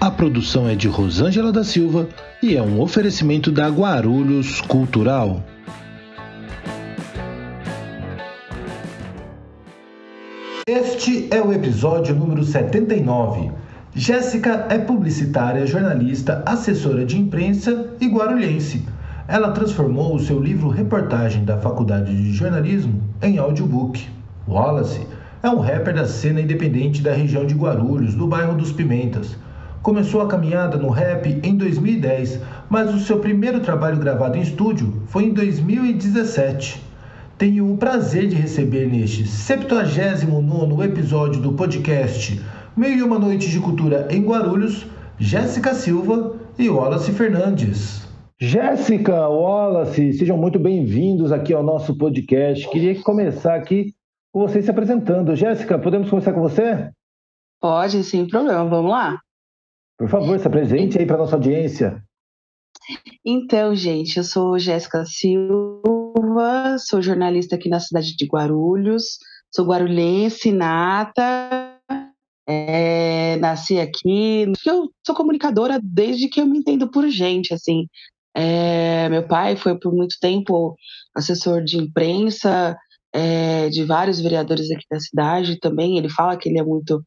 A produção é de Rosângela da Silva e é um oferecimento da Guarulhos Cultural. Este é o episódio número 79. Jéssica é publicitária, jornalista, assessora de imprensa e guarulhense. Ela transformou o seu livro reportagem da Faculdade de Jornalismo em audiobook. Wallace é um rapper da cena independente da região de Guarulhos, do bairro dos Pimentas. Começou a caminhada no rap em 2010, mas o seu primeiro trabalho gravado em estúdio foi em 2017. Tenho o prazer de receber neste 79 episódio do podcast Meio e uma Noite de Cultura em Guarulhos, Jéssica Silva e Wallace Fernandes. Jéssica, Wallace, sejam muito bem-vindos aqui ao nosso podcast. Queria começar aqui com você se apresentando. Jéssica, podemos começar com você? Pode, sem problema. Vamos lá. Por favor, se apresente aí para nossa audiência. Então, gente, eu sou Jéssica Silva, sou jornalista aqui na cidade de Guarulhos, sou guarulhense, nata, é, nasci aqui. Eu sou comunicadora desde que eu me entendo por gente, assim. É, meu pai foi por muito tempo assessor de imprensa é, de vários vereadores aqui da cidade também. Ele fala que ele é muito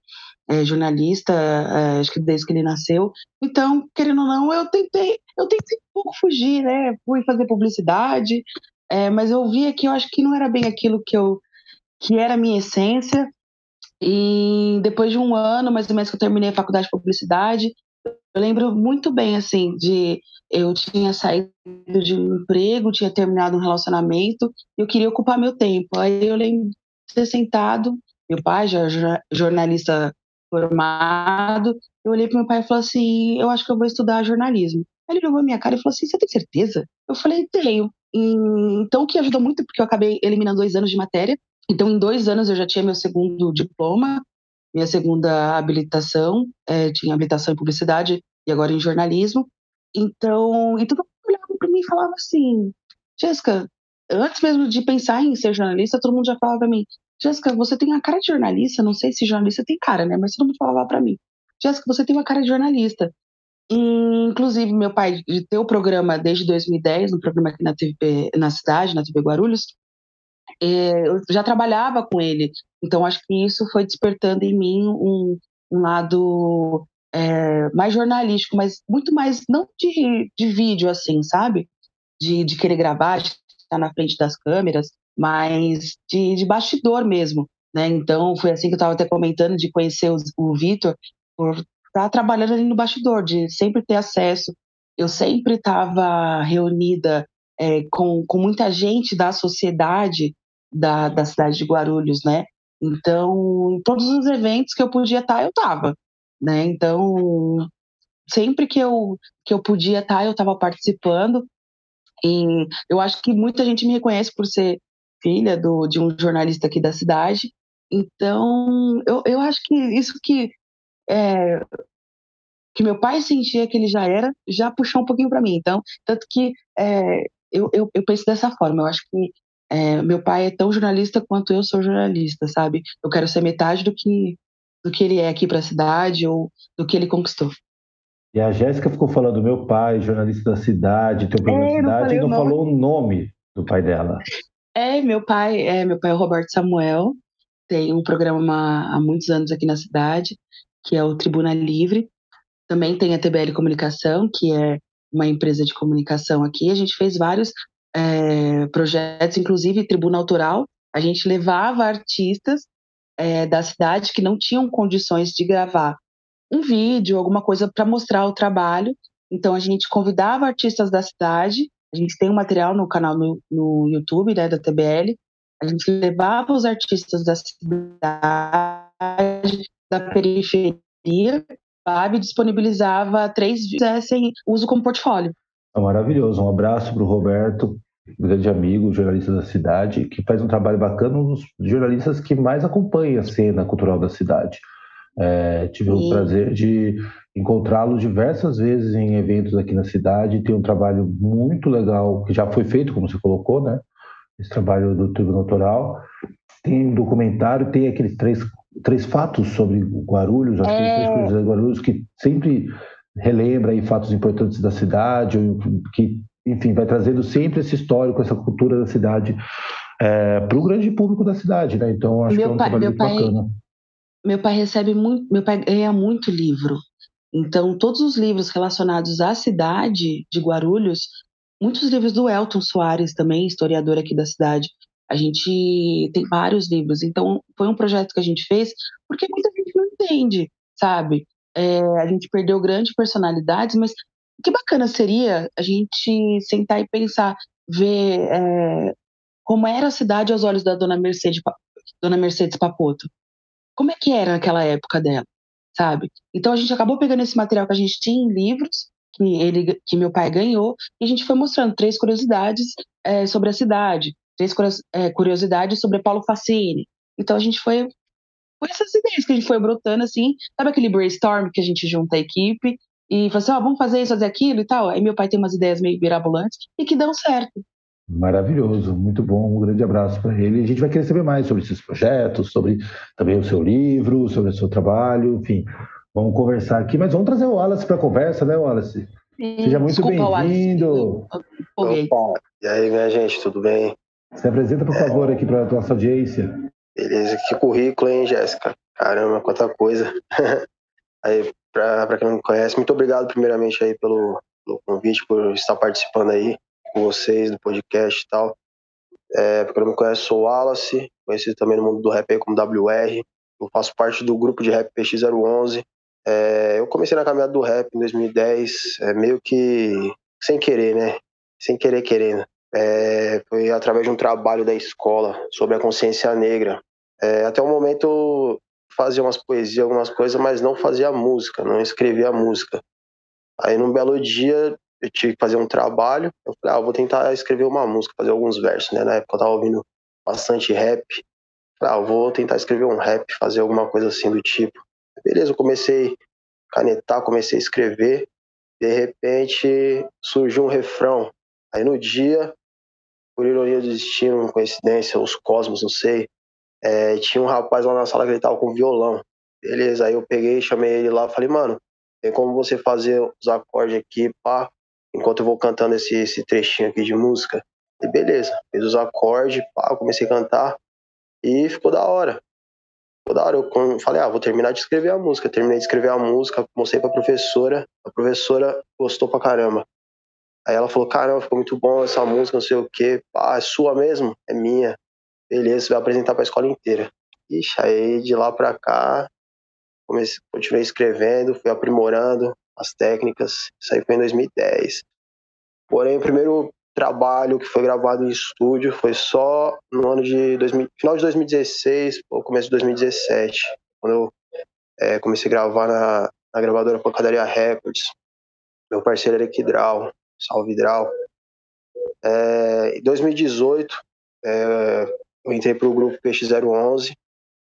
é, jornalista, é, acho que desde que ele nasceu. Então, querendo ou não, eu tentei, eu tentei um pouco fugir, né? Fui fazer publicidade, é, mas eu via que eu acho que não era bem aquilo que eu que era a minha essência. E depois de um ano, mais ou menos, que eu terminei a faculdade de publicidade, eu lembro muito bem, assim, de eu tinha saído de um emprego, tinha terminado um relacionamento, eu queria ocupar meu tempo. Aí eu lembro de ter sentado, meu pai já jornalista formado. Eu olhei para meu pai e falei assim: Eu acho que eu vou estudar jornalismo. Ele olhou a minha cara e falou assim: Você tem certeza? Eu falei: Tenho. E, então, o que ajudou muito, porque eu acabei eliminando dois anos de matéria. Então, em dois anos, eu já tinha meu segundo diploma, minha segunda habilitação, é, tinha habilitação em publicidade e agora em jornalismo. Então, então olhava para mim e falava assim: Jéssica, antes mesmo de pensar em ser jornalista, todo mundo já falava para mim: Jéssica, você tem a cara de jornalista, não sei se jornalista tem cara, né? Mas todo mundo falava para mim, Jéssica, você tem uma cara de jornalista. Inclusive, meu pai, de ter o programa desde 2010, no programa aqui na TV, na cidade, na TV Guarulhos, é, eu já trabalhava com ele. Então, acho que isso foi despertando em mim um, um lado é, mais jornalístico, mas muito mais, não de, de vídeo, assim, sabe? De, de querer gravar, de estar na frente das câmeras, mas de, de bastidor mesmo, né? Então foi assim que eu estava até comentando de conhecer o, o Vitor por estar tá trabalhando ali no bastidor, de sempre ter acesso. Eu sempre estava reunida é, com, com muita gente da sociedade da, da cidade de Guarulhos, né? Então, em todos os eventos que eu podia estar, tá, eu estava, né? Então, sempre que eu, que eu podia estar, tá, eu estava participando. E eu acho que muita gente me reconhece por ser filha do, de um jornalista aqui da cidade. Então, eu, eu acho que isso que é, que meu pai sentia que ele já era, já puxou um pouquinho para mim. Então, tanto que é, eu, eu, eu, penso dessa forma. Eu acho que é, meu pai é tão jornalista quanto eu sou jornalista, sabe? Eu quero ser metade do que do que ele é aqui para a cidade ou do que ele conquistou. E a Jéssica ficou falando meu pai, jornalista da cidade, teu é, da cidade, e não falou o nome do pai dela. É, meu pai, é, meu pai é o Roberto Samuel, tem um programa há muitos anos aqui na cidade, que é o Tribuna Livre. Também tem a TBL Comunicação, que é uma empresa de comunicação aqui. A gente fez vários é, projetos, inclusive Tribuna Autoral. A gente levava artistas é, da cidade que não tinham condições de gravar um vídeo, alguma coisa para mostrar o trabalho. Então a gente convidava artistas da cidade a gente tem um material no canal no, no YouTube, né, da TBL. A gente levava os artistas da cidade, da periferia, Lab disponibilizava três sem uso como portfólio. É maravilhoso. Um abraço para o Roberto, grande amigo, jornalista da cidade, que faz um trabalho bacana, um dos jornalistas que mais acompanha a cena cultural da cidade. É, tive Sim. o prazer de encontrá-lo diversas vezes em eventos aqui na cidade. Tem um trabalho muito legal que já foi feito, como você colocou, né? Esse trabalho do Tribunal Autoral. Tem um documentário, tem aqueles três, três fatos sobre Guarulhos, aqueles é... três de Guarulhos que sempre relembra aí fatos importantes da cidade, que, enfim, vai trazendo sempre esse histórico, essa cultura da cidade é, para o grande público da cidade, né? Então acho meu que é um pai, trabalho muito pai, bacana. Meu pai recebe muito, meu pai ganha muito livro. Então, todos os livros relacionados à cidade de Guarulhos, muitos livros do Elton Soares também, historiador aqui da cidade, a gente tem vários livros. Então, foi um projeto que a gente fez porque muita gente não entende, sabe? É, a gente perdeu grandes personalidades, mas que bacana seria a gente sentar e pensar, ver é, como era a cidade aos olhos da dona Mercedes, dona Mercedes Papoto. Como é que era naquela época dela? sabe? Então a gente acabou pegando esse material que a gente tinha em livros, que, ele, que meu pai ganhou, e a gente foi mostrando três curiosidades é, sobre a cidade, três é, curiosidades sobre Paulo Facini. Então a gente foi com essas ideias que a gente foi brotando assim, sabe aquele brainstorm que a gente junta a equipe e fala assim, ó, oh, vamos fazer isso, fazer aquilo e tal. Aí meu pai tem umas ideias meio mirabolantes e que dão certo. Maravilhoso, muito bom. Um grande abraço para ele. A gente vai querer saber mais sobre esses projetos, sobre também o seu livro, sobre o seu trabalho, enfim. Vamos conversar aqui, mas vamos trazer o Wallace para a conversa, né, Wallace? Sim, Seja muito bem-vindo. Opa, e aí, minha gente, tudo bem? Se apresenta, por favor, é... aqui para a nossa audiência. Beleza, que currículo, hein, Jéssica? Caramba, quanta coisa. aí, para quem não me conhece, muito obrigado primeiramente aí pelo, pelo convite, por estar participando aí com vocês no podcast e tal. É, pra quem não me conhece, sou Wallace, conhecido também no mundo do rap como WR. Eu faço parte do grupo de rap PX011. É, eu comecei na caminhada do rap em 2010, é, meio que sem querer, né? Sem querer querendo. É, foi através de um trabalho da escola sobre a consciência negra. É, até o momento fazia umas poesias, algumas coisas, mas não fazia música, não escrevia música. Aí num belo dia eu tive que fazer um trabalho. Eu falei, ah, eu vou tentar escrever uma música, fazer alguns versos, né? Na época eu tava ouvindo bastante rap. Falei, ah, eu vou tentar escrever um rap, fazer alguma coisa assim do tipo. Beleza, eu comecei a canetar, comecei a escrever. De repente surgiu um refrão. Aí no dia, por ironia do destino, coincidência, os cosmos, não sei, é, tinha um rapaz lá na sala que ele tava com violão. Beleza, aí eu peguei, chamei ele lá, falei, mano, tem como você fazer os acordes aqui, pá, enquanto eu vou cantando esse, esse trechinho aqui de música. E beleza, fiz os acordes, pá, comecei a cantar e ficou da hora. Ficou da hora. Eu falei, ah, vou terminar de escrever a música. Terminei de escrever a música, mostrei pra professora, a professora gostou pra caramba. Aí ela falou, caramba, ficou muito bom essa música, não sei o quê. Ah, é sua mesmo? É minha. Beleza, você vai apresentar pra escola inteira. Ixi, aí de lá pra cá, comecei, continuei escrevendo, fui aprimorando, as técnicas. Isso aí foi em 2010. Porém, o primeiro trabalho que foi gravado em estúdio foi só no ano de 2000, final de 2016 ou começo de 2017, quando eu é, comecei a gravar na, na gravadora Pancadaria Records. Meu parceiro era Equidral, salve Dral. É, em 2018, é, eu entrei para o grupo PX011,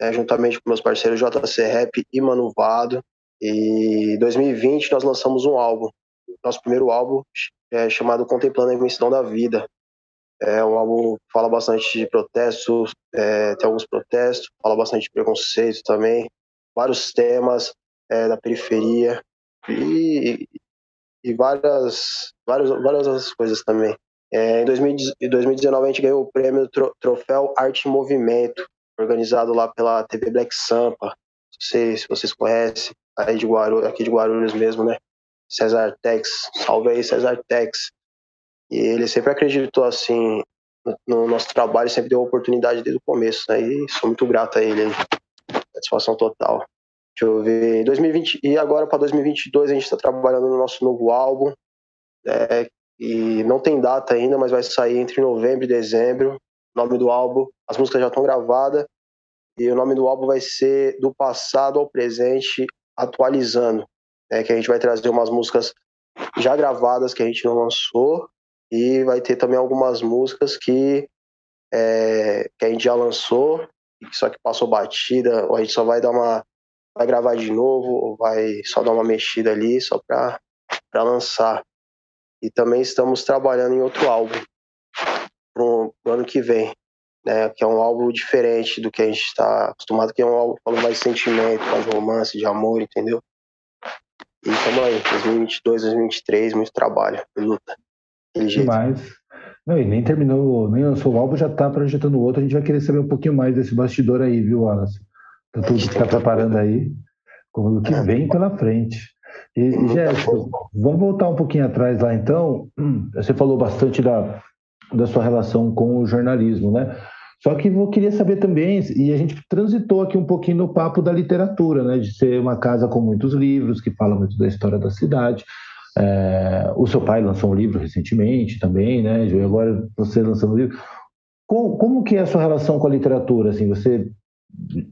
é, juntamente com meus parceiros JC Rap e Manuvado. E em 2020 nós lançamos um álbum, nosso primeiro álbum, é, chamado Contemplando a Imensidão da Vida. É um álbum que fala bastante de protestos, é, tem alguns protestos, fala bastante de preconceito também, vários temas é, da periferia e, e várias, várias, várias outras coisas também. É, em 2019 a gente ganhou o prêmio Troféu Arte em Movimento, organizado lá pela TV Black Sampa. Não sei se vocês conhecem aí de Guarulhos, aqui de Guarulhos mesmo, né? Cesar Tex, salve aí Cesar Tex. E ele sempre acreditou assim no, no nosso trabalho, sempre deu oportunidade desde o começo, né? E sou muito grato a ele, satisfação total. Deixa eu ver, 2020 e agora para 2022 a gente está trabalhando no nosso novo álbum, é, e não tem data ainda, mas vai sair entre novembro e dezembro. O nome do álbum, as músicas já estão gravadas e o nome do álbum vai ser Do Passado ao Presente atualizando. né, que a gente vai trazer umas músicas já gravadas que a gente não lançou e vai ter também algumas músicas que, é, que a gente já lançou, só que passou batida, ou a gente só vai dar uma. vai gravar de novo, ou vai só dar uma mexida ali, só para lançar. E também estamos trabalhando em outro álbum pro, pro ano que vem, né? Que é um álbum diferente do que a gente está acostumado, que é um álbum falando mais de sentimento, mais de romance, de amor, entendeu? E estamos aí, 2022, 2023, muito trabalho, luta. Demais. Não, e nem terminou, nem lançou o álbum, já está projetando outro. A gente vai querer saber um pouquinho mais desse bastidor aí, viu, Wallace? Tá tudo que está preparando aí, como o que vem pela frente. E, e Jéssica, vamos voltar um pouquinho atrás lá então. Você falou bastante da, da sua relação com o jornalismo, né? Só que eu queria saber também, e a gente transitou aqui um pouquinho no papo da literatura, né? De ser uma casa com muitos livros, que fala muito da história da cidade. É, o seu pai lançou um livro recentemente também, né? E agora você lançando um livro. Como, como que é a sua relação com a literatura? Assim, você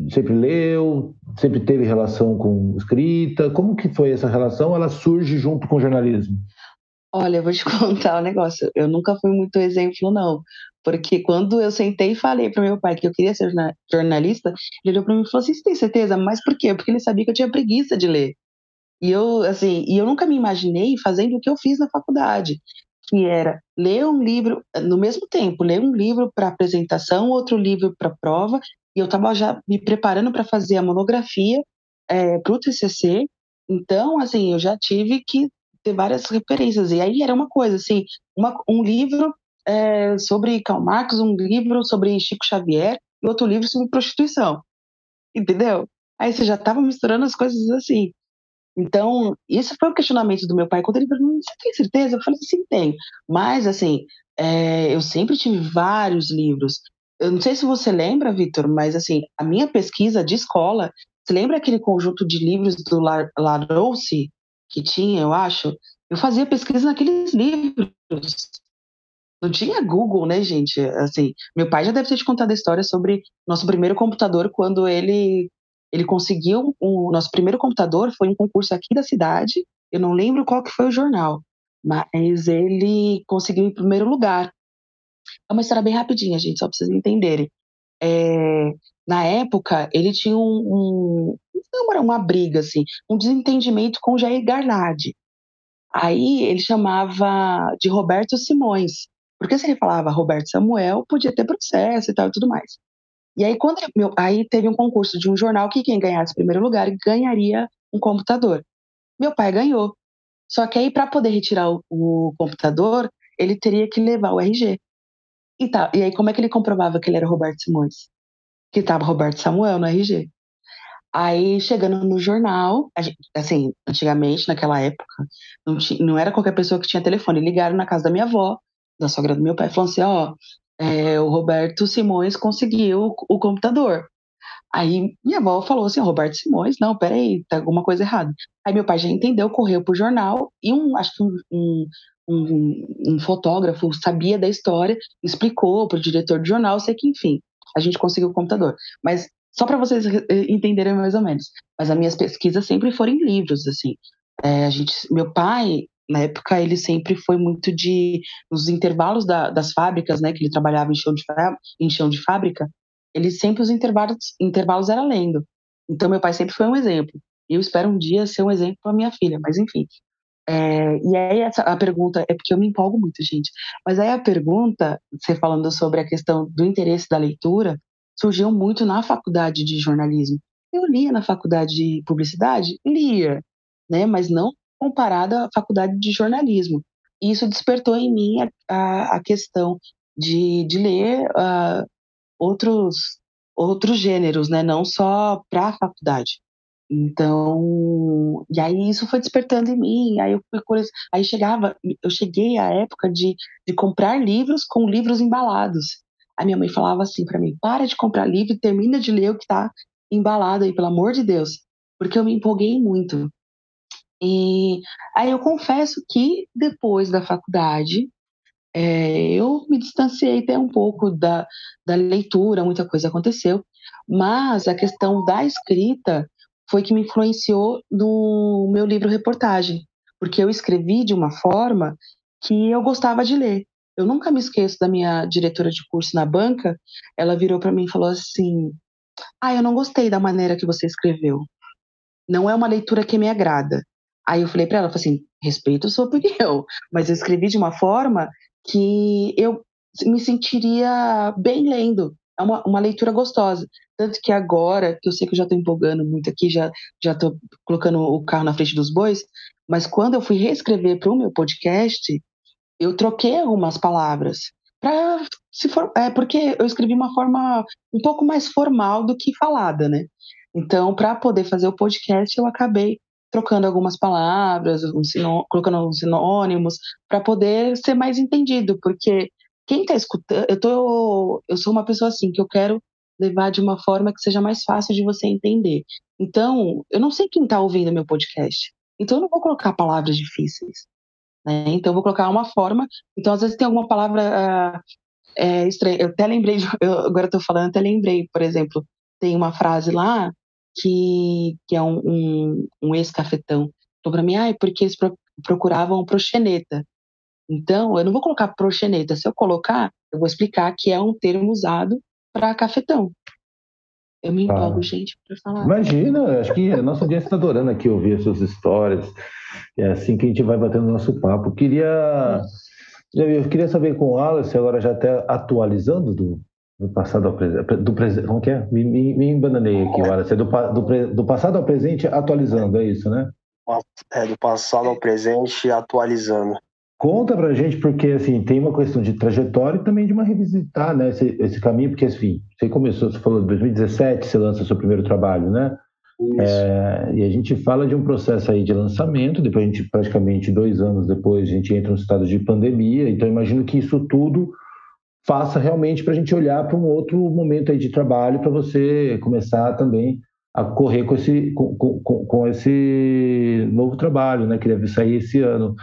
sempre leu, sempre teve relação com escrita? Como que foi essa relação? Ela surge junto com o jornalismo? Olha, eu vou te contar um negócio. Eu nunca fui muito exemplo, não. Porque quando eu sentei e falei para meu pai que eu queria ser jornalista, ele olhou para mim e falou assim: Você tem certeza? Mas por quê? Porque ele sabia que eu tinha preguiça de ler. E eu, assim, e eu nunca me imaginei fazendo o que eu fiz na faculdade, que era ler um livro, no mesmo tempo, ler um livro para apresentação, outro livro para prova, e eu estava já me preparando para fazer a monografia é, para o TCC. Então, assim, eu já tive que ter várias referências. E aí era uma coisa, assim, uma, um livro é, sobre Karl Marx, um livro sobre Chico Xavier e outro livro sobre prostituição. Entendeu? Aí você já estava misturando as coisas assim. Então, isso foi o questionamento do meu pai. Quando ele perguntou, você tem certeza? Eu falei, sim, tenho. Mas, assim, é, eu sempre tive vários livros. Eu não sei se você lembra, Vitor, mas, assim, a minha pesquisa de escola, você lembra aquele conjunto de livros do Larousse que tinha, eu acho? Eu fazia pesquisa naqueles livros. Não tinha Google, né, gente? Assim, meu pai já deve ter te contado a história sobre nosso primeiro computador quando ele ele conseguiu o nosso primeiro computador foi um concurso aqui da cidade. Eu não lembro qual que foi o jornal, mas ele conseguiu em primeiro lugar. É uma história bem rapidinha, gente, só para vocês entenderem. É, na época, ele tinha um, um, uma briga, assim, um desentendimento com Jair Garnade. Aí ele chamava de Roberto Simões, porque se ele falava Roberto Samuel, podia ter processo e tal e tudo mais. E aí, quando meu, aí teve um concurso de um jornal que quem ganhasse primeiro lugar ganharia um computador. Meu pai ganhou. Só que aí, para poder retirar o, o, computador, ele teria que levar o RG. E, tá, e aí, como é que ele comprovava que ele era Roberto Simões? Que estava Roberto Samuel no RG. Aí, chegando no jornal, gente, assim, antigamente, naquela época, não, tinha, não era qualquer pessoa que tinha telefone. Ligaram na casa da minha avó, da sogra do meu pai, falaram assim: ó, é, o Roberto Simões conseguiu o, o, computador. Aí minha avó falou assim, Roberto Simões, não, peraí, tá alguma coisa errada. Aí meu pai já entendeu, correu pro jornal e um, acho que um, um, um, um fotógrafo sabia da história, explicou pro diretor do jornal, sei que enfim, a gente conseguiu o computador. Mas só para vocês entenderem mais ou menos. Mas as minhas pesquisas sempre foram em livros, assim. É, a gente, meu pai, na época ele sempre foi muito de nos intervalos da, das fábricas, né, que ele trabalhava em chão de, em chão de fábrica, ele sempre os intervalos intervalos era lendo. Então meu pai sempre foi um exemplo. E eu espero um dia ser um exemplo para minha filha, mas enfim. É, e aí essa, a pergunta é porque eu me empolgo muito, gente. Mas aí a pergunta, você falando sobre a questão do interesse da leitura, surgiu muito na faculdade de jornalismo. Eu lia na faculdade de publicidade, lia, né, mas não comparada à faculdade de jornalismo. E isso despertou em mim a, a, a questão de, de ler uh, outros, outros gêneros, né? não só para a faculdade. Então, e aí isso foi despertando em mim, aí eu fui aí chegava, eu cheguei à época de, de comprar livros com livros embalados. A minha mãe falava assim para mim: "Para de comprar livro e termina de ler o que está embalado aí, pelo amor de Deus", porque eu me empolguei muito. E aí eu confesso que depois da faculdade é, eu me distanciei até um pouco da, da leitura, muita coisa aconteceu, mas a questão da escrita foi que me influenciou no meu livro reportagem, porque eu escrevi de uma forma que eu gostava de ler. Eu nunca me esqueço da minha diretora de curso na banca, ela virou para mim e falou assim: "Ah, eu não gostei da maneira que você escreveu. Não é uma leitura que me agrada". Aí eu falei para ela, falei assim: "Respeito sua opinião, mas eu escrevi de uma forma que eu me sentiria bem lendo. É uma, uma leitura gostosa. Tanto que agora, que eu sei que eu já estou empolgando muito aqui, já já estou colocando o carro na frente dos bois, mas quando eu fui reescrever para o meu podcast, eu troquei algumas palavras para se for, é porque eu escrevi uma forma um pouco mais formal do que falada, né? Então, para poder fazer o podcast, eu acabei trocando algumas palavras, um sinô, colocando alguns sinônimos, para poder ser mais entendido, porque quem está escutando, eu tô, eu sou uma pessoa assim que eu quero levar de uma forma que seja mais fácil de você entender. Então, eu não sei quem está ouvindo meu podcast. Então, eu não vou colocar palavras difíceis. Né? Então, vou colocar uma forma. Então, às vezes tem alguma palavra uh, é, estranha. Eu até lembrei, eu, agora estou falando, até lembrei, por exemplo, tem uma frase lá que, que é um, um, um ex-cafetão. Falou para mim, ah, é porque eles pro, procuravam proxeneta. Então, eu não vou colocar proxeneta. Se eu colocar, eu vou explicar que é um termo usado para cafetão. Eu me empolgo, ah. gente, para falar. Imagina, acho que a nossa audiência está adorando aqui ouvir as suas histórias. É assim que a gente vai batendo o nosso papo. Queria, eu queria saber com o Alice, agora já até atualizando do, do passado ao presente. Do presente, como que é? Me, me, me embananei aqui, Alice. É do, do, do passado ao presente atualizando, é isso, né? É, do passado ao presente atualizando. Conta pra gente, porque assim, tem uma questão de trajetória e também de uma revisitar né, esse, esse caminho, porque assim, você começou, você falou de 2017, você lança seu primeiro trabalho, né? É, e a gente fala de um processo aí de lançamento, depois a gente, praticamente dois anos depois, a gente entra no estado de pandemia, então imagino que isso tudo faça realmente para a gente olhar para um outro momento aí de trabalho, para você começar também a correr com esse, com, com, com esse novo trabalho, né, que deve sair esse ano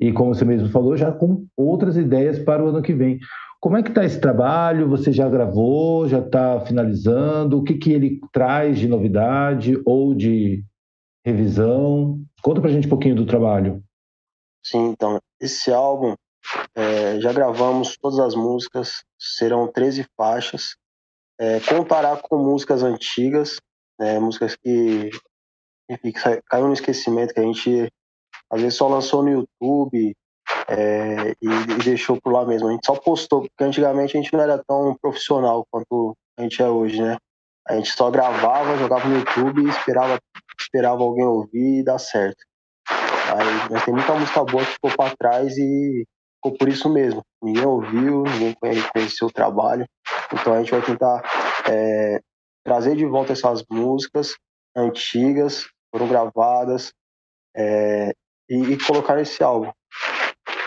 e como você mesmo falou, já com outras ideias para o ano que vem. Como é que está esse trabalho? Você já gravou? Já está finalizando? O que, que ele traz de novidade ou de revisão? Conta para a gente um pouquinho do trabalho. Sim, então, esse álbum, é, já gravamos todas as músicas, serão 13 faixas. É, comparar com músicas antigas, é, músicas que, enfim, que caiu no esquecimento, que a gente às vezes só lançou no YouTube é, e, e, deixou por lá mesmo. A gente só postou, porque antigamente a gente não era tão profissional quanto a gente é hoje, né? A gente só gravava, jogava no YouTube e esperava, esperava alguém ouvir e dar certo. Aí, mas tem muita música boa que ficou para trás e ficou por isso mesmo. Ninguém ouviu, ninguém conheceu o trabalho. Então a gente vai tentar é, trazer de volta essas músicas antigas, foram gravadas, é, e, e colocar nesse álbum.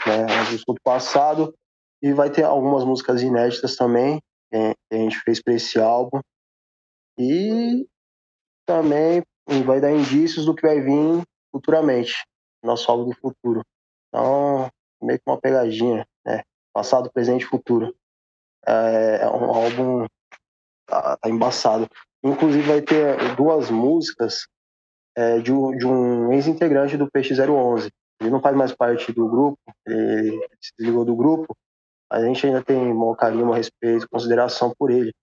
Né? Do passado e vai ter algumas músicas inéditas também que a gente fez para esse álbum e também vai dar indícios do que vai vir futuramente, nosso álbum do futuro. Então, meio que uma pegadinha, né? Passado, presente futuro. É, é um álbum tá, tá embaçado. Inclusive vai ter duas músicas é, de, um, de um ex-integrante do Peixe 011. Ele não faz mais parte do grupo, ele se desligou do grupo, a gente ainda tem um carinho, um respeito, consideração por ele,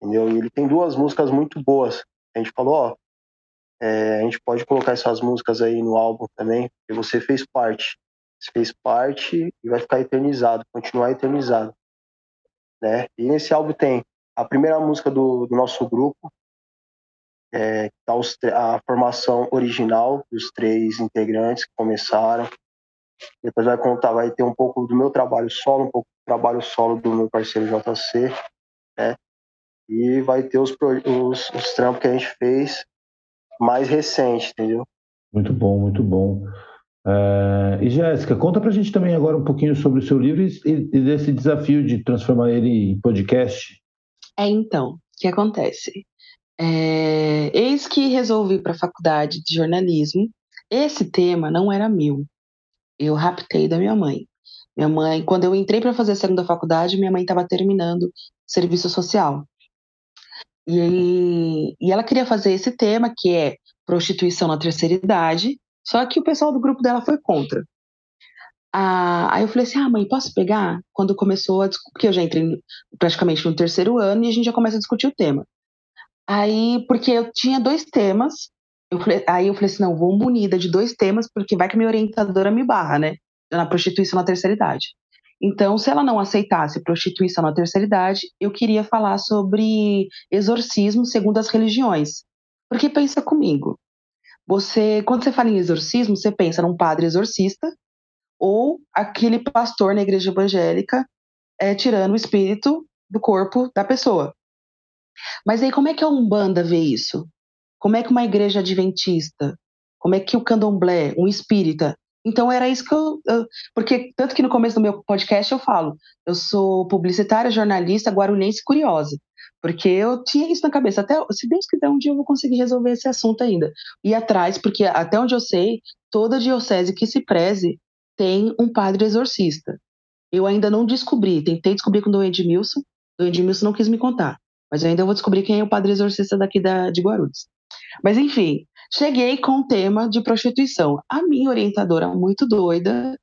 entendeu? E ele tem duas músicas muito boas. A gente falou, ó, é, a gente pode colocar essas músicas aí no álbum também, porque você fez parte. Você fez parte e vai ficar eternizado, continuar eternizado. Né? E nesse álbum tem a primeira música do, do nosso grupo, é, tá os, a formação original dos três integrantes que começaram. Depois vai contar, vai ter um pouco do meu trabalho solo, um pouco do trabalho solo do meu parceiro JC, né? E vai ter os, os, os trampos que a gente fez mais recente, entendeu? Muito bom, muito bom. É, e Jéssica, conta pra gente também agora um pouquinho sobre o seu livro e, e desse desafio de transformar ele em podcast. É, então, o que acontece? É, eis que resolvi para a faculdade de jornalismo. Esse tema não era meu. Eu raptei da minha mãe. Minha mãe, quando eu entrei para fazer a segunda faculdade, minha mãe estava terminando serviço social. E, e ela queria fazer esse tema, que é prostituição na terceira idade, só que o pessoal do grupo dela foi contra. Ah, aí eu falei assim: ah, mãe, posso pegar? Quando começou a porque eu já entrei praticamente no terceiro ano e a gente já começa a discutir o tema. Aí, porque eu tinha dois temas, eu falei, aí eu falei assim: não, vou munida de dois temas, porque vai que minha orientadora me barra, né? Na prostituição na terceira idade. Então, se ela não aceitasse prostituição na terceira idade, eu queria falar sobre exorcismo segundo as religiões. Porque pensa comigo, você, quando você fala em exorcismo, você pensa num padre exorcista ou aquele pastor na igreja evangélica é, tirando o espírito do corpo da pessoa. Mas aí como é que a Umbanda vê isso? Como é que uma igreja adventista, como é que o candomblé, um espírita? Então era isso que eu, eu, Porque, tanto que no começo do meu podcast eu falo, eu sou publicitária, jornalista, guarulhense curiosa. Porque eu tinha isso na cabeça. Até, se Deus quiser, um dia eu vou conseguir resolver esse assunto ainda. Ir atrás, porque até onde eu sei, toda diocese que se preze tem um padre exorcista. Eu ainda não descobri, tentei descobrir com o Edmilson, o Edmilson não quis me contar, mas ainda vou descobrir quem é o padre exorcista daqui da, de Guarulhos. Mas enfim, cheguei com o tema de prostituição. A minha orientadora, muito doida,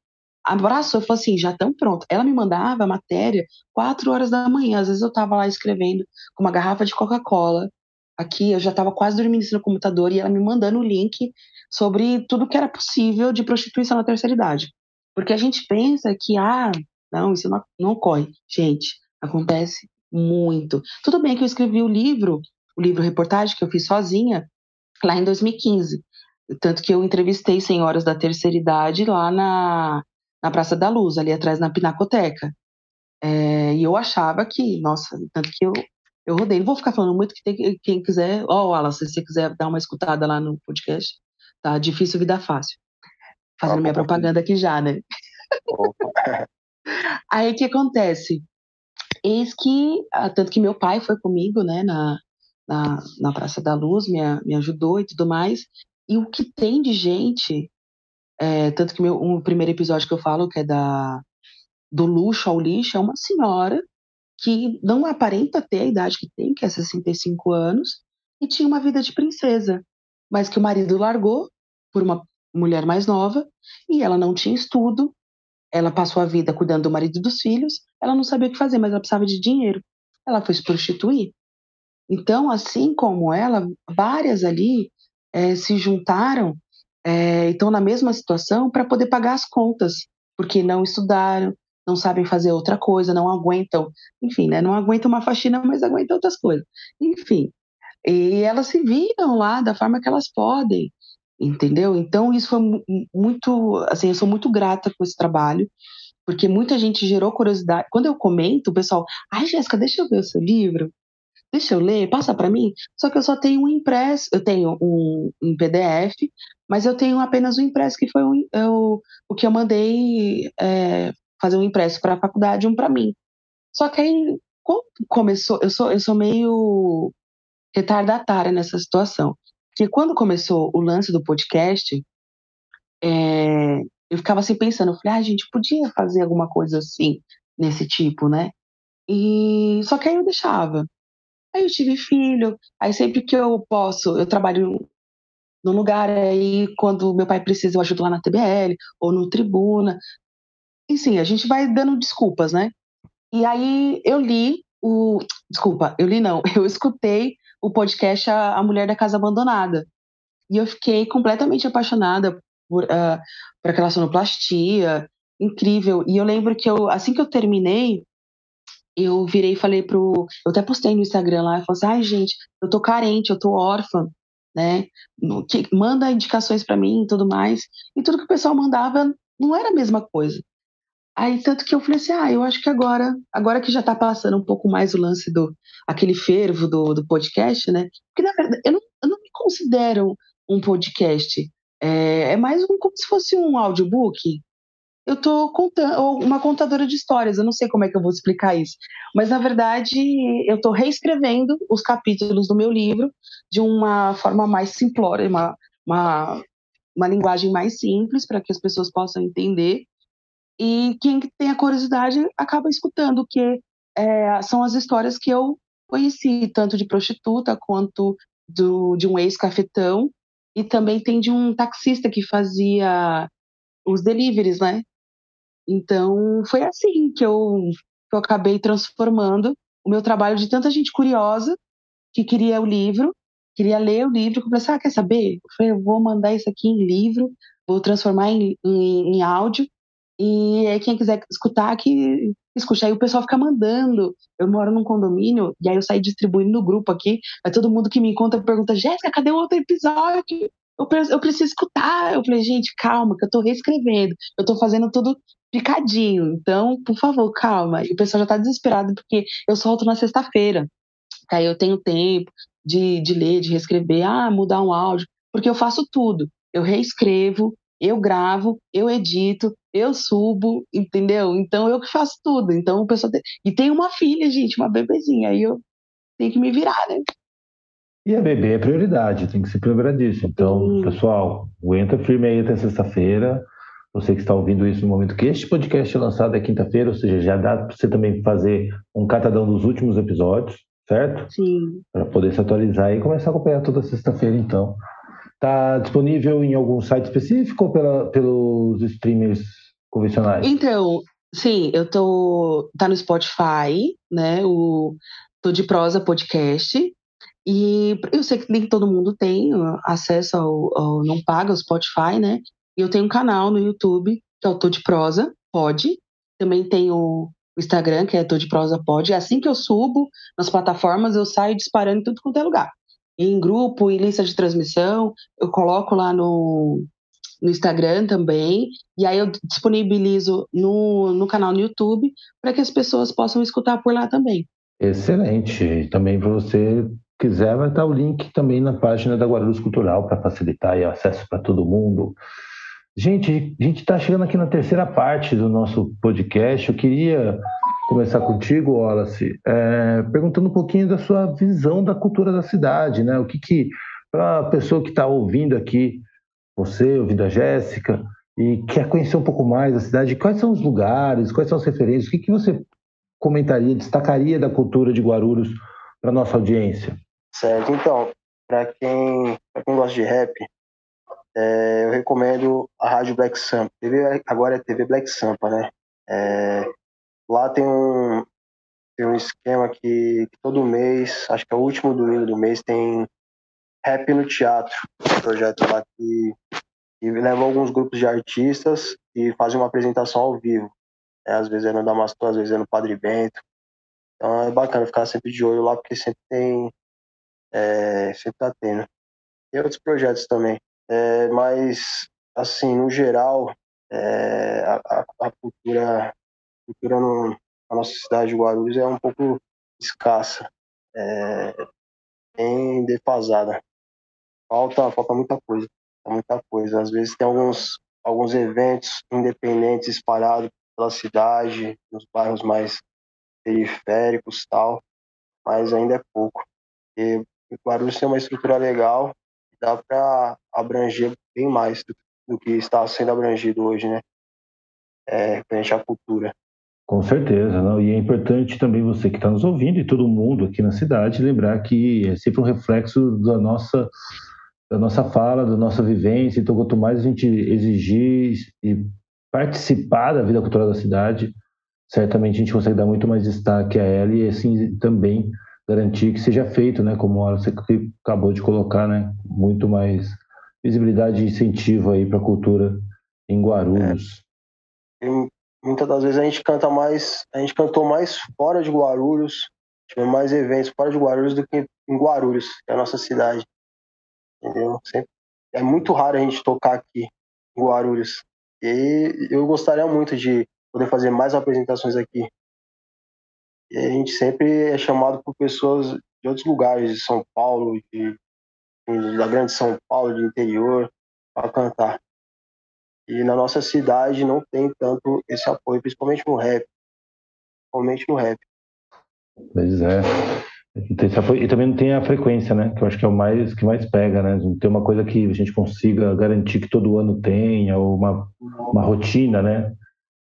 abraçou e falou assim: já estão pronto. Ela me mandava a matéria quatro horas da manhã. Às vezes eu estava lá escrevendo com uma garrafa de Coca-Cola. Aqui eu já estava quase dormindo no computador e ela me mandando o link sobre tudo que era possível de prostituição na terceira idade. Porque a gente pensa que, ah, não, isso não, não ocorre. Gente, acontece muito. Tudo bem que eu escrevi o livro, o livro reportagem que eu fiz sozinha, lá em 2015. Tanto que eu entrevistei senhoras da terceira idade lá na, na Praça da Luz, ali atrás na Pinacoteca. É, e eu achava que, nossa, tanto que eu, eu rodei. Não vou ficar falando muito, que tem, quem quiser, ó, oh, Wallace, se você quiser dar uma escutada lá no podcast, tá difícil, vida fácil. Fazendo minha propaganda aqui já, né? Aí o que acontece? Eis que, ah, tanto que meu pai foi comigo, né, na, na, na Praça da Luz, me, me ajudou e tudo mais. E o que tem de gente, é, tanto que meu, um primeiro episódio que eu falo, que é da do luxo ao lixo, é uma senhora que não aparenta ter a idade que tem, que é 65 anos, e tinha uma vida de princesa, mas que o marido largou por uma mulher mais nova, e ela não tinha estudo, ela passou a vida cuidando do marido e dos filhos, ela não sabia o que fazer, mas ela precisava de dinheiro. Ela foi se prostituir. Então, assim como ela, várias ali é, se juntaram é, estão na mesma situação para poder pagar as contas, porque não estudaram, não sabem fazer outra coisa, não aguentam, enfim, né, não aguentam uma faxina, mas aguentam outras coisas. Enfim, e elas se viram lá da forma que elas podem entendeu? Então isso foi muito, assim, eu sou muito grata com esse trabalho, porque muita gente gerou curiosidade. Quando eu comento, o pessoal, ai, Jéssica, deixa eu ver o seu livro, deixa eu ler, passa para mim. Só que eu só tenho um impresso, eu tenho um, um PDF, mas eu tenho apenas um impresso que foi um, eu, o que eu mandei é, fazer um impresso para a faculdade, um para mim. Só que aí começou, eu sou eu sou meio retardatária nessa situação que quando começou o lance do podcast, é, eu ficava assim pensando, eu falei, ah, a gente podia fazer alguma coisa assim, nesse tipo, né? E só que aí eu deixava. Aí eu tive filho, aí sempre que eu posso, eu trabalho no lugar aí, quando meu pai precisa, eu ajudo lá na TBL ou no Tribuna. E sim, a gente vai dando desculpas, né? E aí eu li o. Desculpa, eu li não, eu escutei o podcast A, Mulher da Casa Abandonada. E eu fiquei completamente apaixonada por, uh, por aquela sonoplastia, incrível. E eu lembro que eu, assim que eu terminei, eu virei e falei pro. Eu até postei no Instagram lá, e falei assim: ai, gente, eu tô carente, eu tô órfã, né? Que, manda indicações para mim e tudo mais. E tudo que o pessoal mandava não era a mesma coisa. Aí, tanto que eu falei assim, ah, eu acho que agora, agora que já tá passando um pouco mais o lance do, aquele fervo do, do podcast, né? Porque, na verdade, eu não, eu não me considero um podcast. É, é mais um, como se fosse um audiobook. Eu tô contando, ou uma contadora de histórias, eu não sei como é que eu vou explicar isso. Mas, na verdade, eu tô reescrevendo os capítulos do meu livro de uma forma mais simplória, uma, uma, uma linguagem mais simples, para que as pessoas possam entender e quem tem a curiosidade acaba escutando, que é, são as histórias que eu conheci, tanto de prostituta quanto do, de um ex-cafetão, e também tem de um taxista que fazia os deliveries, né? Então, foi assim que eu, que eu acabei transformando o meu trabalho de tanta gente curiosa que queria o livro, queria ler o livro, que eu falei, ah, quer saber? Eu falei, eu vou mandar isso aqui em livro, vou transformar em, em, em áudio, e quem quiser escutar, que escute. Aí o pessoal fica mandando. Eu moro num condomínio, e aí eu saí distribuindo no grupo aqui, aí todo mundo que me encontra pergunta, Jéssica, cadê o outro episódio? Eu, eu preciso escutar. Eu falei, gente, calma, que eu tô reescrevendo. Eu tô fazendo tudo picadinho. Então, por favor, calma. E o pessoal já tá desesperado, porque eu solto na sexta-feira. Aí eu tenho tempo de, de ler, de reescrever, ah, mudar um áudio, porque eu faço tudo. Eu reescrevo, eu gravo, eu edito, eu subo, entendeu? Então eu que faço tudo. Então o pessoal tem... e tem uma filha, gente, uma bebezinha, aí eu tenho que me virar, né? E a bebê é prioridade, tem que se lembrar disso. Então, Sim. pessoal, aguenta firme aí até sexta-feira. Você que está ouvindo isso no momento que este podcast é lançado é quinta-feira, ou seja, já dá para você também fazer um catadão dos últimos episódios, certo? Sim. Para poder se atualizar e começar a acompanhar toda sexta-feira, então. Está disponível em algum site específico ou pela, pelos streamers convencionais? Então, sim, eu tô tá no Spotify, né? O tô de prosa podcast. E eu sei que nem todo mundo tem acesso ao, ao não paga o Spotify, né? E eu tenho um canal no YouTube que é o Tô de Prosa, pode. Também tenho o Instagram, que é Tô de Prosa Pode. Assim que eu subo nas plataformas, eu saio disparando em tudo quanto é lugar em grupo, em lista de transmissão, eu coloco lá no, no Instagram também, e aí eu disponibilizo no, no canal no YouTube para que as pessoas possam escutar por lá também. Excelente. Também você quiser, vai estar o link também na página da Guarulhos Cultural para facilitar o acesso para todo mundo. Gente, a gente está chegando aqui na terceira parte do nosso podcast. Eu queria começar contigo, Wallace, é, perguntando um pouquinho da sua visão da cultura da cidade, né? O que que, para a pessoa que está ouvindo aqui, você, ouvindo a Jéssica, e quer conhecer um pouco mais da cidade, quais são os lugares, quais são as referências, o que que você comentaria, destacaria da cultura de Guarulhos para nossa audiência? Certo, então, para quem, quem gosta de rap, é, eu recomendo a Rádio Black Sampa. TV, agora é TV Black Sampa, né? É, Lá tem um, tem um esquema que, que, todo mês, acho que é o último domingo do mês, tem Rap no Teatro, um projeto lá que, que leva alguns grupos de artistas e fazem uma apresentação ao vivo. É, às vezes é no Damastor, às vezes é no Padre Bento. Então é bacana ficar sempre de olho lá, porque sempre tem. É, sempre tá tendo. E outros projetos também. É, mas, assim, no geral, é, a, a, a cultura cultura no, na nossa cidade de Guarulhos é um pouco escassa, é, bem defasada. Falta, falta muita coisa, muita coisa. Às vezes tem alguns, alguns eventos independentes espalhados pela cidade, nos bairros mais periféricos tal, mas ainda é pouco. E Guarulhos tem uma estrutura legal, dá para abranger bem mais do, do, que está sendo abrangido hoje, né? É, frente à cultura. Com certeza, não? e é importante também você que está nos ouvindo e todo mundo aqui na cidade lembrar que é sempre um reflexo da nossa da nossa fala, da nossa vivência. Então, quanto mais a gente exigir e participar da vida cultural da cidade, certamente a gente consegue dar muito mais destaque a ela e assim também garantir que seja feito, né, como você acabou de colocar, né, muito mais visibilidade e incentivo aí para a cultura em Guarulhos. É muitas das vezes a gente canta mais, a gente cantou mais fora de Guarulhos, tivemos mais eventos fora de Guarulhos do que em Guarulhos, que é a nossa cidade. Entendeu? Sempre, é muito raro a gente tocar aqui em Guarulhos. E eu gostaria muito de poder fazer mais apresentações aqui. E a gente sempre é chamado por pessoas de outros lugares, de São Paulo, de, da grande São Paulo, de interior, para cantar. E na nossa cidade não tem tanto esse apoio, principalmente no rap. Principalmente no rap. Pois é. E também não tem a frequência, né? Que eu acho que é o mais que mais pega, né? Não tem uma coisa que a gente consiga garantir que todo ano tenha, ou uma, uma rotina, né?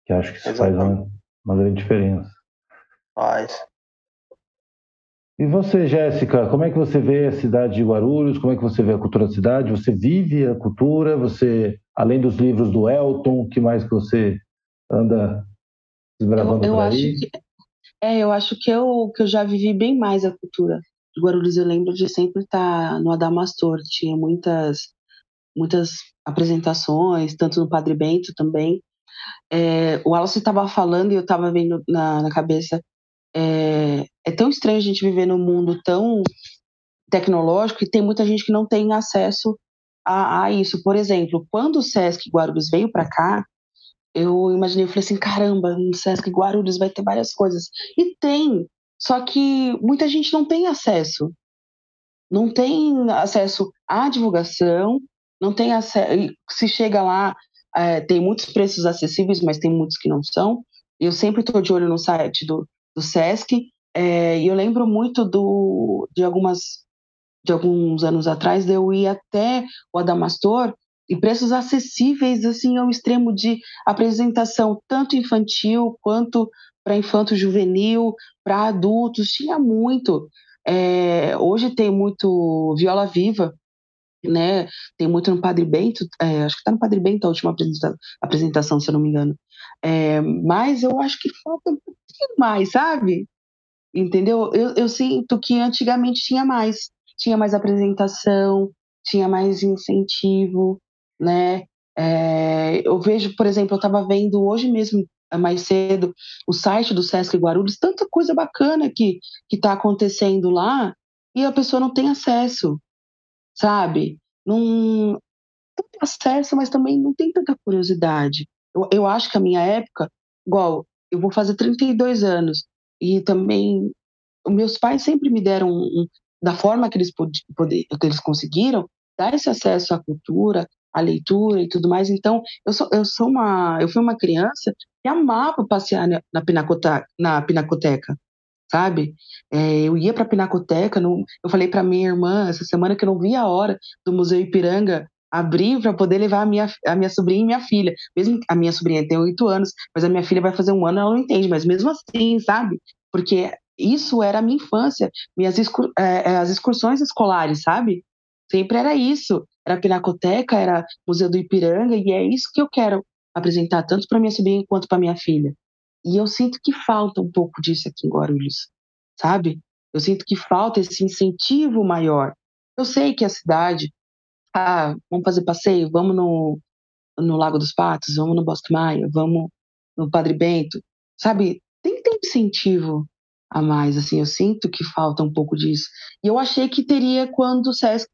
Que acho que isso Exatamente. faz uma, uma grande diferença. Faz. E você, Jéssica, como é que você vê a cidade de Guarulhos? Como é que você vê a cultura da cidade? Você vive a cultura? Você, além dos livros do Elton, o que mais que você anda desbravando eu, eu por aí? Acho que, é, eu acho que eu, que eu já vivi bem mais a cultura de Guarulhos. Eu lembro de sempre estar no Adamastor, tinha muitas, muitas apresentações, tanto no Padre Bento também. É, o Wallace estava falando e eu estava vendo na, na cabeça é, é tão estranho a gente viver num mundo tão tecnológico e tem muita gente que não tem acesso a, a isso. Por exemplo, quando o Sesc Guarulhos veio para cá, eu imaginei, eu falei assim, caramba, no Sesc Guarulhos vai ter várias coisas. E tem, só que muita gente não tem acesso. Não tem acesso à divulgação, não tem acesso. Se chega lá, é, tem muitos preços acessíveis, mas tem muitos que não são. Eu sempre estou de olho no site do, do SESC, é, e eu lembro muito do, de algumas de alguns anos atrás, eu ir até o Adamastor e preços acessíveis assim ao extremo de apresentação tanto infantil quanto para infanto juvenil, para adultos, tinha muito. É, hoje tem muito viola viva, né? Tem muito no Padre Bento, é, acho que está no Padre Bento a última apresentação, se eu não me engano. É, mas eu acho que falta um pouquinho mais, sabe? Entendeu? Eu, eu sinto que antigamente tinha mais, tinha mais apresentação, tinha mais incentivo, né? É, eu vejo, por exemplo, eu estava vendo hoje mesmo, mais cedo, o site do Sesc Guarulhos, tanta coisa bacana que está acontecendo lá e a pessoa não tem acesso, sabe? Não tem acesso, mas também não tem tanta curiosidade. Eu, eu acho que a minha época, igual, eu vou fazer 32 anos, e também meus pais sempre me deram, um, da forma que eles, pod, que eles conseguiram, dar esse acesso à cultura, à leitura e tudo mais. Então, eu sou, eu sou uma, eu fui uma criança que amava passear na, na, pinacota, na pinacoteca sabe? É, eu ia para a Pinacoteca, não, eu falei para minha irmã essa semana que eu não via a hora do Museu Ipiranga abrir para poder levar a minha, a minha sobrinha e minha filha. Mesmo a minha sobrinha tem oito anos, mas a minha filha vai fazer um ano, ela não entende, mas mesmo assim, sabe? Porque isso era a minha infância, minhas é, é, as excursões escolares, sabe? Sempre era isso. Era Pinacoteca, era Museu do Ipiranga, e é isso que eu quero apresentar, tanto para minha sobrinha quanto para minha filha. E eu sinto que falta um pouco disso aqui em Guarulhos, sabe? Eu sinto que falta esse incentivo maior. Eu sei que a cidade, ah, vamos fazer passeio, vamos no, no Lago dos Patos, vamos no Bosque Maia, vamos no Padre Bento, sabe? Tem que ter um incentivo a mais, assim, eu sinto que falta um pouco disso. E eu achei que teria quando o Sesc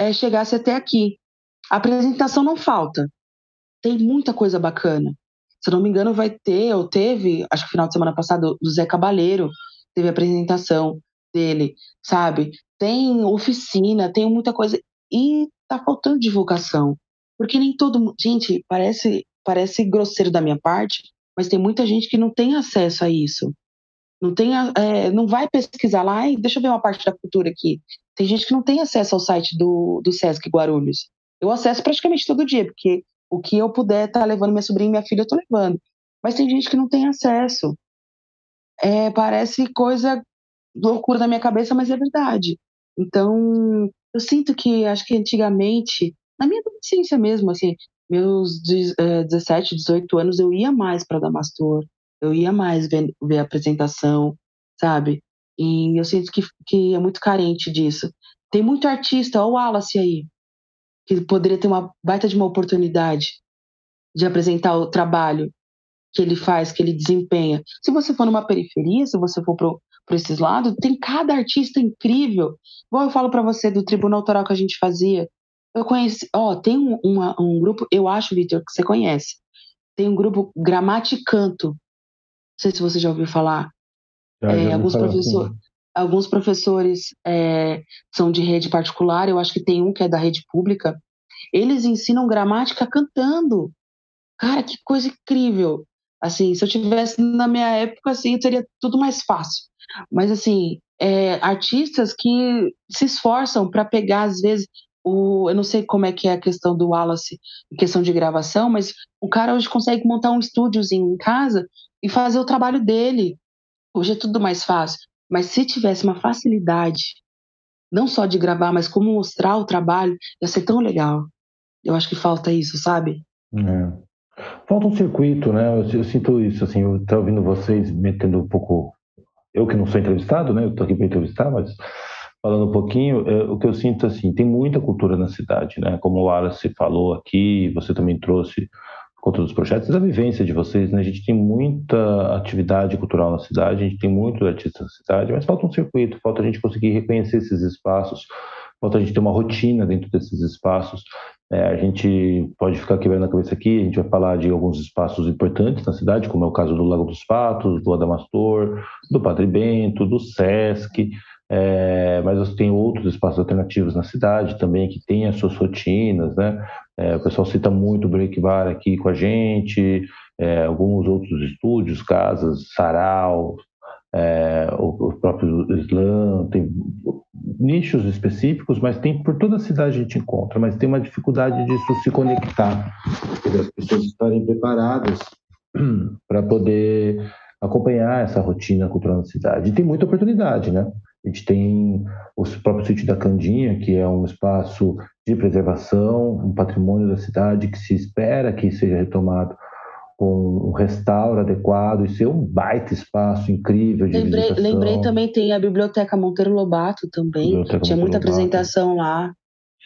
é, chegasse até aqui. A apresentação não falta, tem muita coisa bacana se não me engano, vai ter, ou teve, acho que final de semana passado, do Zé Cabaleiro, teve a apresentação dele, sabe? Tem oficina, tem muita coisa. E tá faltando divulgação. Porque nem todo mundo. Gente, parece, parece grosseiro da minha parte, mas tem muita gente que não tem acesso a isso. Não, tem, é, não vai pesquisar lá, e deixa eu ver uma parte da cultura aqui. Tem gente que não tem acesso ao site do, do Sesc Guarulhos. Eu acesso praticamente todo dia, porque o que eu puder estar tá levando minha sobrinha e minha filha, eu tô levando. Mas tem gente que não tem acesso. É, parece coisa loucura da minha cabeça, mas é verdade. Então, eu sinto que, acho que antigamente, na minha adolescência mesmo, assim, meus 17, 18 é, anos, eu ia mais para Damastor, eu ia mais ver, ver a apresentação, sabe? E eu sinto que, que é muito carente disso. Tem muito artista, olha o Wallace aí, que poderia ter uma baita de uma oportunidade de apresentar o trabalho que ele faz, que ele desempenha. Se você for numa periferia, se você for para esses lados, tem cada artista incrível. Igual eu falo para você do Tribunal Autoral que a gente fazia. Eu conheci, ó, tem um, uma, um grupo, eu acho, Vitor, que você conhece. Tem um grupo Gramaticanto. Não sei se você já ouviu falar. Já, é, já alguns professores. Assim alguns professores é, são de rede particular, eu acho que tem um que é da rede pública. Eles ensinam gramática cantando. Cara, que coisa incrível. Assim, se eu tivesse na minha época, assim, seria tudo mais fácil. Mas, assim, é, artistas que se esforçam para pegar, às vezes, o, eu não sei como é que é a questão do Wallace, questão de gravação, mas o cara hoje consegue montar um estúdiozinho em casa e fazer o trabalho dele. Hoje é tudo mais fácil. Mas se tivesse uma facilidade, não só de gravar, mas como mostrar o trabalho, ia ser tão legal. Eu acho que falta isso, sabe? É. Falta um circuito, né? Eu, eu sinto isso, assim, eu estou ouvindo vocês metendo um pouco. Eu que não sou entrevistado, né? Eu estou aqui para entrevistar, mas falando um pouquinho, é, o que eu sinto, assim, tem muita cultura na cidade, né? Como o Wallace falou aqui, você também trouxe com todos os projetos, da vivência de vocês, né? A gente tem muita atividade cultural na cidade, a gente tem muitos artistas na cidade, mas falta um circuito, falta a gente conseguir reconhecer esses espaços, falta a gente ter uma rotina dentro desses espaços. É, a gente pode ficar quebrando a cabeça aqui, a gente vai falar de alguns espaços importantes na cidade, como é o caso do Lago dos Patos, do Adamastor, do Padre Bento, do Sesc, é, mas você tem outros espaços alternativos na cidade também que têm as suas rotinas, né? É, o pessoal cita muito o Break Bar aqui com a gente, é, alguns outros estúdios, casas, sarau, é, o, o, próprio slam, tem nichos específicos, mas tem por toda a cidade a gente encontra, mas tem uma dificuldade disso se conectar, as pessoas estarem preparadas para poder acompanhar essa rotina cultural na cidade. E tem muita oportunidade, né? A gente tem o próprio sítio da Candinha, que é um espaço de preservação, um patrimônio da cidade que se espera que seja retomado com um restauro adequado e ser um baita espaço incrível de lembrei, visitação. Lembrei também tem a Biblioteca Monteiro Lobato também, biblioteca tinha Monteiro muita Lobato. apresentação lá.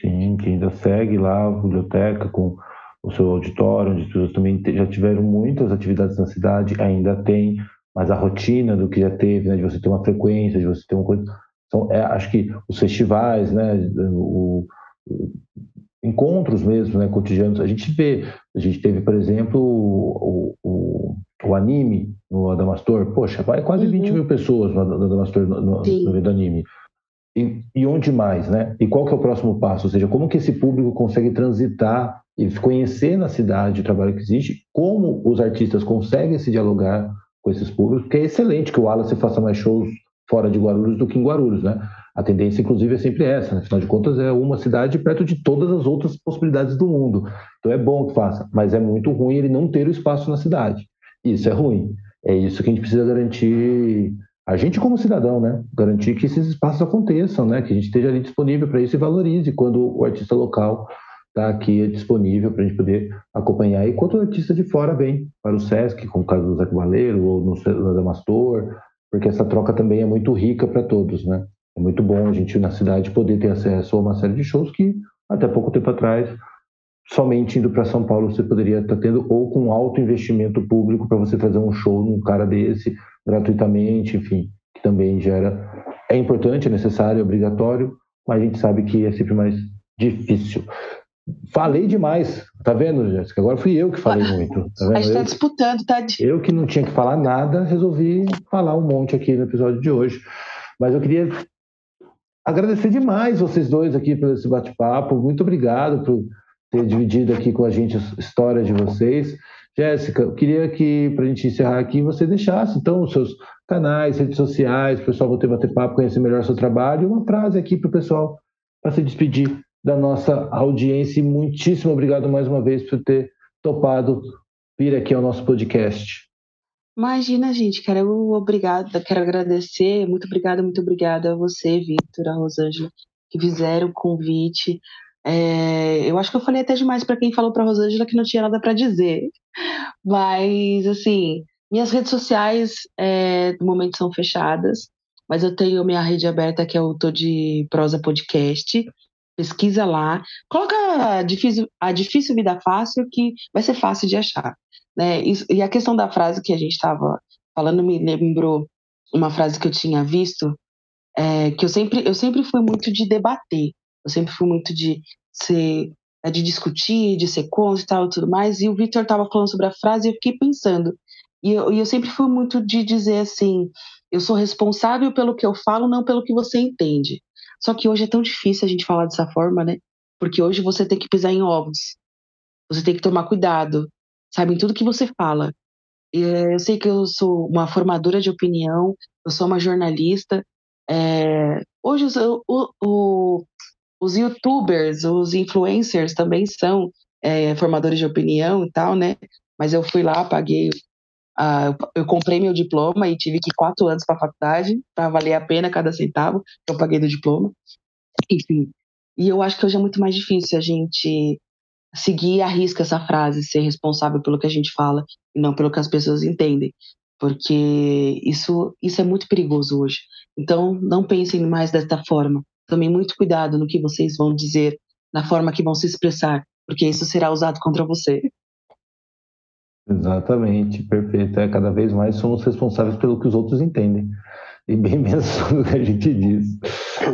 Sim, que ainda segue lá a biblioteca com o seu auditório, onde as pessoas também já tiveram muitas atividades na cidade, ainda tem mas a rotina do que já teve, né, de você ter uma frequência, de você ter uma coisa. Então, é, acho que os festivais, né, o, o, encontros mesmo, né, cotidianos, a gente vê. A gente teve, por exemplo, o, o, o anime no Adamastor. Poxa, vai quase uhum. 20 mil pessoas no, Adamastor no, no, no do anime. E, e, onde mais, né? E qual que é o próximo passo? Ou seja, como que esse público consegue transitar e conhecer na cidade o trabalho que existe? Como os artistas conseguem se dialogar com esses públicos, que é excelente que o Wallace faça mais shows fora de Guarulhos do que em Guarulhos, né? A tendência, inclusive, é sempre essa, né? afinal de contas, é uma cidade perto de todas as outras possibilidades do mundo. Então é bom que faça, mas é muito ruim ele não ter o espaço na cidade. Isso é ruim. É isso que a gente precisa garantir, a gente como cidadão, né? Garantir que esses espaços aconteçam, né? Que a gente esteja ali disponível para isso e valorize quando o artista local está aqui disponível para a gente poder acompanhar. E quanto artista de fora vem para o SESC, como o caso do Zé Cavaleiro ou no Damastor, porque essa troca também é muito rica para todos, né? É muito bom a gente na cidade poder ter acesso a uma série de shows que até pouco tempo atrás somente indo para São Paulo você poderia estar tá tendo ou com alto investimento público para você fazer um show num cara desse gratuitamente, enfim, que também gera é importante, é necessário, é obrigatório, mas a gente sabe que é sempre mais difícil. Falei demais, tá vendo, Jéssica? Agora fui eu que falei muito. Tá a gente tá disputando, tá? Eu que não tinha que falar nada, resolvi falar um monte aqui no episódio de hoje. Mas eu queria agradecer demais vocês dois aqui por esse bate-papo. Muito obrigado por ter dividido aqui com a gente a história de vocês. Jéssica, eu queria que, para a gente encerrar aqui, você deixasse então os seus canais, redes sociais, o pessoal ter bater papo, conhecer melhor o seu trabalho, uma frase aqui para o pessoal para se despedir da nossa audiência. E muitíssimo obrigado mais uma vez por ter topado vir aqui ao nosso podcast. Imagina, gente, quero obrigada, quero agradecer, muito obrigada, muito obrigada a você, Victor, a Rosângela, que fizeram o convite. É, eu acho que eu falei até demais para quem falou para Rosângela que não tinha nada para dizer, mas assim, minhas redes sociais é, no momento são fechadas, mas eu tenho minha rede aberta que é o Tô de Prosa Podcast pesquisa lá, coloca a difícil, a difícil vida fácil que vai ser fácil de achar. Né? e a questão da frase que a gente estava falando me lembrou uma frase que eu tinha visto, é, que eu sempre, eu sempre fui muito de debater, eu sempre fui muito de ser é, de discutir, de ser contra e tal tudo mais, e o Victor estava falando sobre a frase e eu fiquei pensando, e eu, e eu sempre fui muito de dizer assim, eu sou responsável pelo que eu falo, não pelo que você entende. Só que hoje é tão difícil a gente falar dessa forma, né? Porque hoje você tem que pisar em ovos. Você tem que tomar cuidado, sabe, em tudo que você fala. Eu sei que eu sou uma formadora de opinião, eu sou uma jornalista. É... Hoje os, o, o, os youtubers, os influencers também são é, formadores de opinião e tal, né? Mas eu fui lá, paguei Ah, eu, comprei meu diploma e tive que ir quatro anos para a faculdade para valer a pena cada centavo que eu paguei do diploma. Enfim, e eu acho que hoje é muito mais difícil a gente seguir a risca essa frase, ser responsável pelo que a gente fala e não pelo que as pessoas entendem, porque isso, isso é muito perigoso hoje. Então, não pensem mais desta forma. Tomem muito cuidado no que vocês vão dizer, na forma que vão se expressar, porque isso será usado contra você. Exatamente, perfeito. É, cada vez mais somos responsáveis pelo que os outros entendem e bem menos do que a gente diz.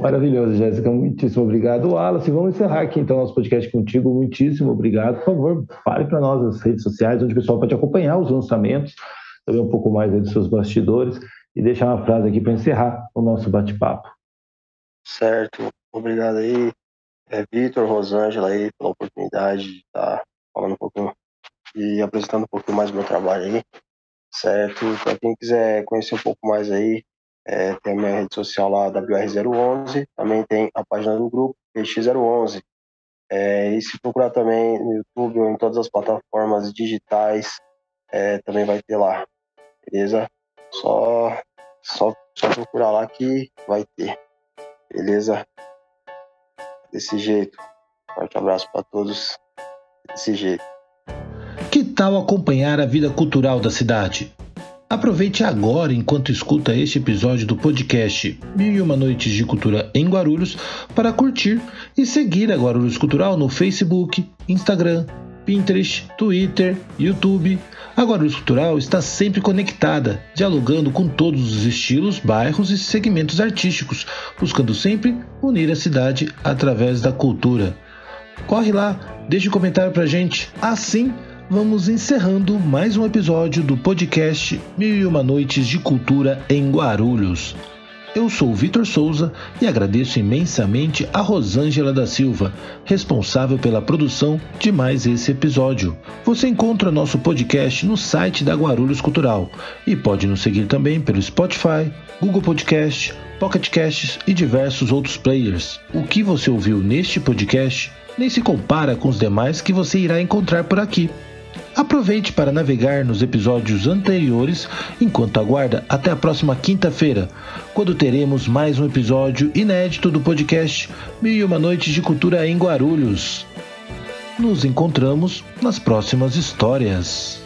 Maravilhoso, Jéssica. Muitíssimo obrigado. Wallace, vamos encerrar aqui então nosso podcast contigo. Muitíssimo obrigado. Por favor, fale para nós as redes sociais, onde o pessoal pode acompanhar os lançamentos, saber um pouco mais dos seus bastidores e deixar uma frase aqui para encerrar o nosso bate-papo. Certo. Obrigado aí, é, Vitor, Rosângela aí, pela oportunidade de estar falando um pouquinho e apresentando um pouquinho mais do meu trabalho aí. Certo? Para quem quiser conhecer um pouco mais aí, é, tem a minha rede social lá, WR011. Também tem a página do grupo, PX011. É, e se procurar também no YouTube ou em todas as plataformas digitais, é, também vai ter lá. Beleza? Só, só, só procurar lá que vai ter. Beleza? Desse jeito. Forte abraço para todos. Desse jeito. Que tal acompanhar a vida cultural da cidade? Aproveite agora, enquanto escuta este episódio do podcast Mil e Uma Noites de Cultura em Guarulhos, para curtir e seguir a Guarulhos Cultural no Facebook, Instagram, Pinterest, Twitter, YouTube. A Guarulhos Cultural está sempre conectada, dialogando com todos os estilos, bairros e segmentos artísticos, buscando sempre unir a cidade através da cultura. Corre lá, deixe um comentário pra gente. Assim, vamos encerrando mais um episódio do podcast Mil e Uma Noites de Cultura em Guarulhos. Eu sou Vitor Souza e agradeço imensamente a Rosângela da Silva, responsável pela produção de mais esse episódio. Você encontra nosso podcast no site da Guarulhos Cultural e pode nos seguir também pelo Spotify, Google Podcast, Pocket Casts e diversos outros players. O que você ouviu neste podcast nem se compara com os demais que você irá encontrar por aqui. Aproveite para navegar nos episódios anteriores enquanto aguarda até a próxima quinta-feira, quando teremos mais um episódio inédito do podcast Mil e Uma Noites de Cultura em Guarulhos. Nos encontramos nas próximas histórias.